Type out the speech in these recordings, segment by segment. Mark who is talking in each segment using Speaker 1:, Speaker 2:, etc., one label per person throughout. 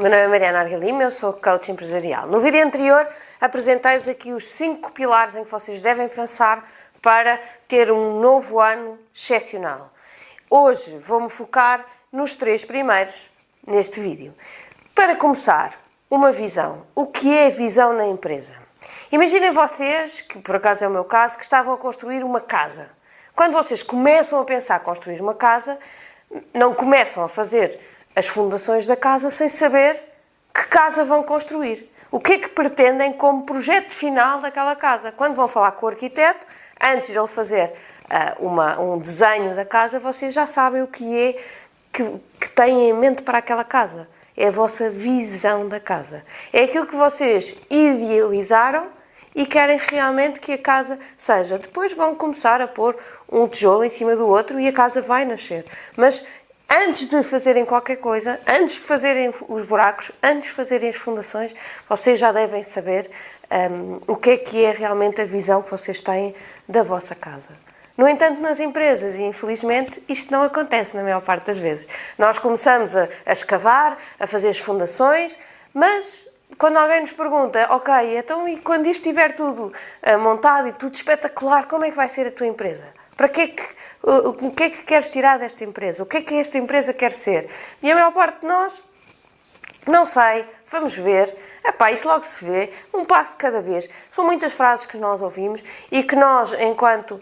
Speaker 1: meu nome é Mariana Argalima, eu sou coach empresarial. No vídeo anterior apresentei-vos aqui os cinco pilares em que vocês devem pensar para ter um novo ano excepcional. Hoje vou-me focar nos três primeiros neste vídeo. Para começar, uma visão. O que é visão na empresa? Imaginem vocês, que por acaso é o meu caso, que estavam a construir uma casa. Quando vocês começam a pensar construir uma casa, não começam a fazer as fundações da casa sem saber que casa vão construir. O que é que pretendem como projeto final daquela casa? Quando vão falar com o arquiteto, antes de ele fazer uh, uma, um desenho da casa, vocês já sabem o que é que, que têm em mente para aquela casa. É a vossa visão da casa. É aquilo que vocês idealizaram e querem realmente que a casa seja. Depois vão começar a pôr um tijolo em cima do outro e a casa vai nascer. Mas antes de fazerem qualquer coisa, antes de fazerem os buracos, antes de fazerem as fundações, vocês já devem saber um, o que é que é realmente a visão que vocês têm da vossa casa. No entanto, nas empresas, e infelizmente, isto não acontece na maior parte das vezes. Nós começamos a, a escavar, a fazer as fundações, mas quando alguém nos pergunta, ok, então e quando isto estiver tudo uh, montado e tudo espetacular, como é que vai ser a tua empresa? Para que é que, o, o que é que queres tirar desta empresa? O que é que esta empresa quer ser? E a maior parte de nós, não sei, vamos ver. Epá, isso logo se vê, um passo de cada vez. São muitas frases que nós ouvimos e que nós, enquanto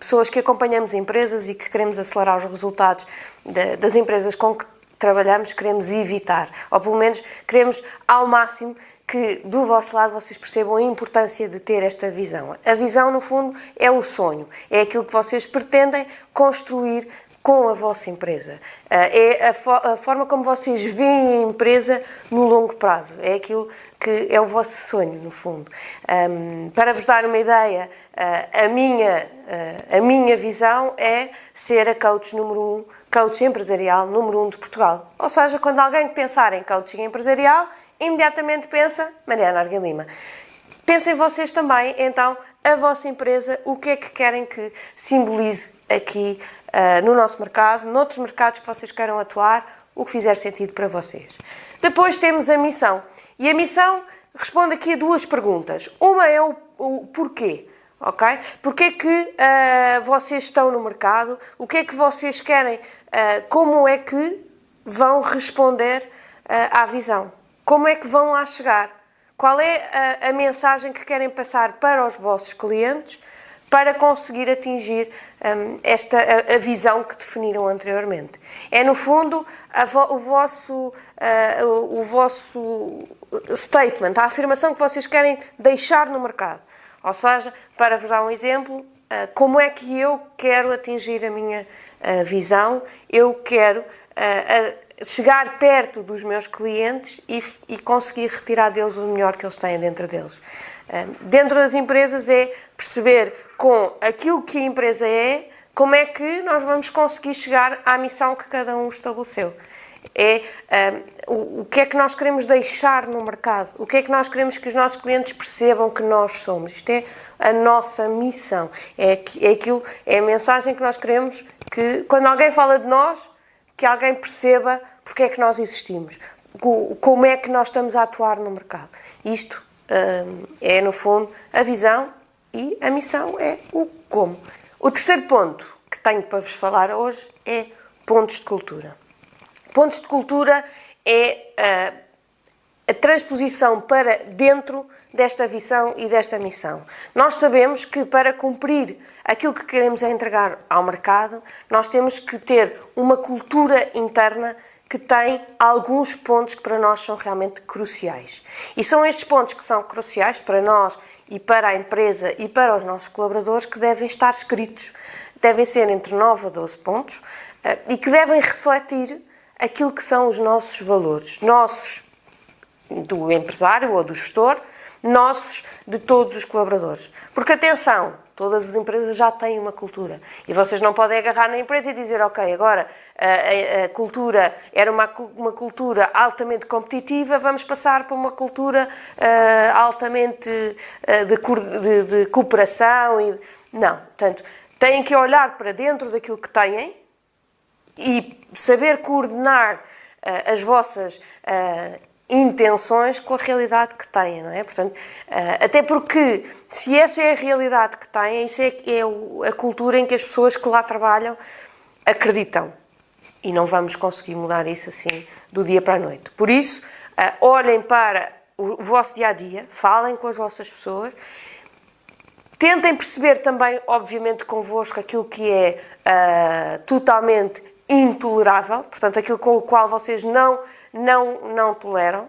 Speaker 1: pessoas que acompanhamos empresas e que queremos acelerar os resultados de, das empresas com que trabalhamos, queremos evitar. Ou pelo menos queremos ao máximo que do vosso lado vocês percebam a importância de ter esta visão. A visão, no fundo, é o sonho, é aquilo que vocês pretendem construir com a vossa empresa. Ah, é a, fo a, forma como vocês veem a empresa no longo prazo. É aquilo que é o vosso sonho, no fundo. Um, para vos dar uma ideia, uh, a, minha, uh, a minha visão é ser a coach número um, coach empresarial número um de Portugal. Ou seja, quando alguém pensar em coaching empresarial, imediatamente pensa Mariana Argalima. Pensem vocês também, então, a vossa empresa, o que é que querem que simbolize aqui uh, no nosso mercado, noutros mercados que vocês queiram atuar, o que fizer sentido para vocês. Depois temos a missão. E a missão responde aqui a duas perguntas. Uma é o, o porquê. Ok? Porquê é que uh, vocês estão no mercado? O que é que vocês querem? Uh, como é que vão responder uh, à visão? Como é que vão lá chegar? Qual é a, a mensagem que querem passar para os vossos clientes para conseguir atingir um, esta a, a, visão que definiram anteriormente. É no fundo vo, o vosso o, o, vosso statement, a afirmação que vocês querem deixar no mercado. Ou seja, para vos dar um exemplo, uh, como é que eu quero atingir a minha uh, visão? Eu quero chegar perto dos meus clientes e conseguir retirar deles o melhor que eles têm dentro deles. Dentro das empresas é perceber com aquilo que a empresa é, como é que nós vamos conseguir chegar à missão que cada um estabeleceu. É um, o, o que é que nós queremos deixar no mercado, o que é que nós queremos que os nossos clientes percebam que nós somos. Isto é a nossa missão, é, é aquilo, é a mensagem que nós queremos que, quando alguém fala de nós, que alguém perceba porque é que nós existimos, como é que nós estamos a atuar no mercado. Isto um, é, no fundo, a visão e a missão é o como. O terceiro ponto que tenho para vos falar hoje é pontos de cultura. Pontos de cultura é a, uh, a transposição para dentro desta visão e desta missão. Nós sabemos que para cumprir aquilo que queremos entregar ao mercado, nós temos que ter uma cultura interna que tem alguns pontos que para nós são realmente cruciais. E são estes pontos que são cruciais para nós e para a empresa e para os nossos colaboradores que devem estar escritos. Devem ser entre 9 a 12 pontos eh, e que devem refletir aquilo que são os nossos valores, nossos do empresário ou do gestor, nossos de todos os colaboradores. Porque atenção, Todas as empresas já têm uma cultura. E vocês não podem agarrar na empresa e dizer, ok, agora a, a, a cultura era uma, uma cultura altamente competitiva, vamos passar para uma cultura uh, altamente uh, de, de, de, cooperação. E... Não. Portanto, têm que olhar para dentro daquilo que têm e saber coordenar uh, as vossas uh, intenções com a realidade que têm, não é? Portanto, até porque se essa é a realidade que têm, isso é, é a cultura em que as pessoas que lá trabalham acreditam. E não vamos conseguir mudar isso assim do dia para a noite. Por isso, olhem para o vosso dia a dia, falem com as vossas pessoas Tentem perceber também, obviamente, convosco aquilo que é uh, totalmente intolerável, portanto, aquilo com o qual vocês não, não, não toleram,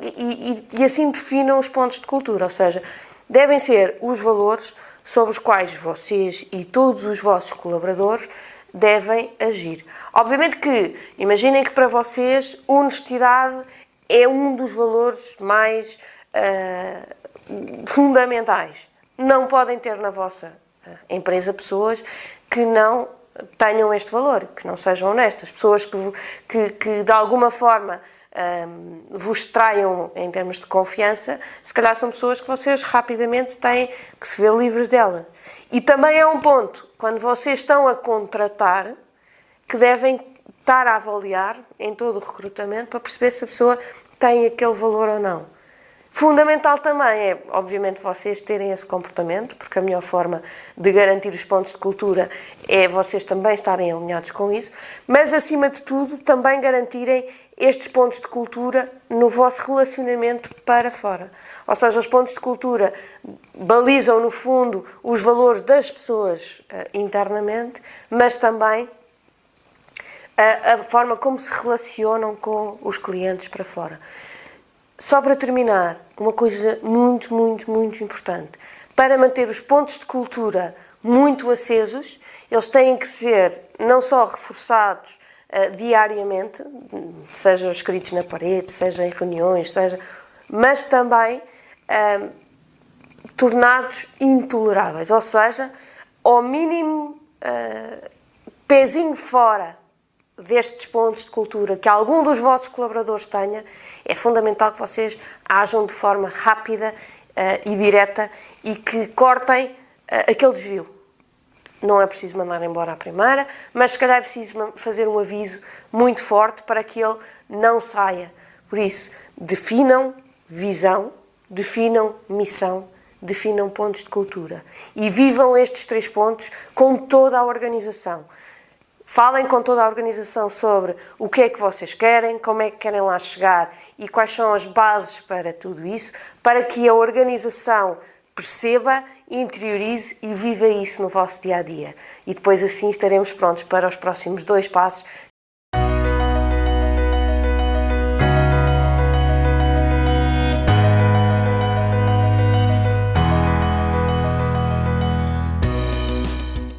Speaker 1: e, e, e assim definam os pontos de cultura, ou seja, devem ser os valores sobre os quais vocês e todos os vossos colaboradores devem agir. Obviamente que, imaginem que para vocês, honestidade é um dos valores mais uh, fundamentais não podem ter na vossa eh, empresa pessoas que não tenham este valor, que não sejam honestas, pessoas que, que, que de alguma forma um, vos traiam em termos de confiança, se calhar são pessoas que vocês rapidamente têm que se ver livres dela. E também é um ponto, quando vocês estão a contratar, que devem estar a avaliar em todo o recrutamento para perceber se a pessoa tem aquele valor ou não. Fundamental também é, obviamente, vocês terem esse comportamento, porque a melhor forma de garantir os pontos de cultura é vocês também estarem alinhados com isso, mas, acima de tudo, também garantirem estes pontos de cultura no vosso relacionamento para fora. Ou seja, os pontos de cultura balizam, no fundo, os valores das pessoas uh, internamente, mas também a, a forma como se relacionam com os clientes para fora. Só para terminar, uma coisa muito, muito, muito importante. Para manter os pontos de cultura muito acesos, eles têm que ser não só reforçados uh, diariamente, seja escritos na parede, seja em reuniões, seja, mas também uh, tornados intoleráveis, ou seja, ao mínimo uh, pezinho fora destes pontos de cultura que algum dos vossos colaboradores tenha, é fundamental que vocês ajam de forma rápida uh, e direta e que cortem uh, aquele desvio. Não é preciso mandar embora a primeira, mas se calhar é preciso fazer um aviso muito forte para que ele não saia. Por isso, definam visão, definam missão, definam pontos de cultura e vivam estes três pontos com toda a organização. Falem com toda a organização sobre o que é que vocês querem, como é que querem lá chegar e quais são as bases para tudo isso, para que a organização perceba, interiorize e viva isso no vosso dia a dia. E depois assim estaremos prontos para os próximos dois passos,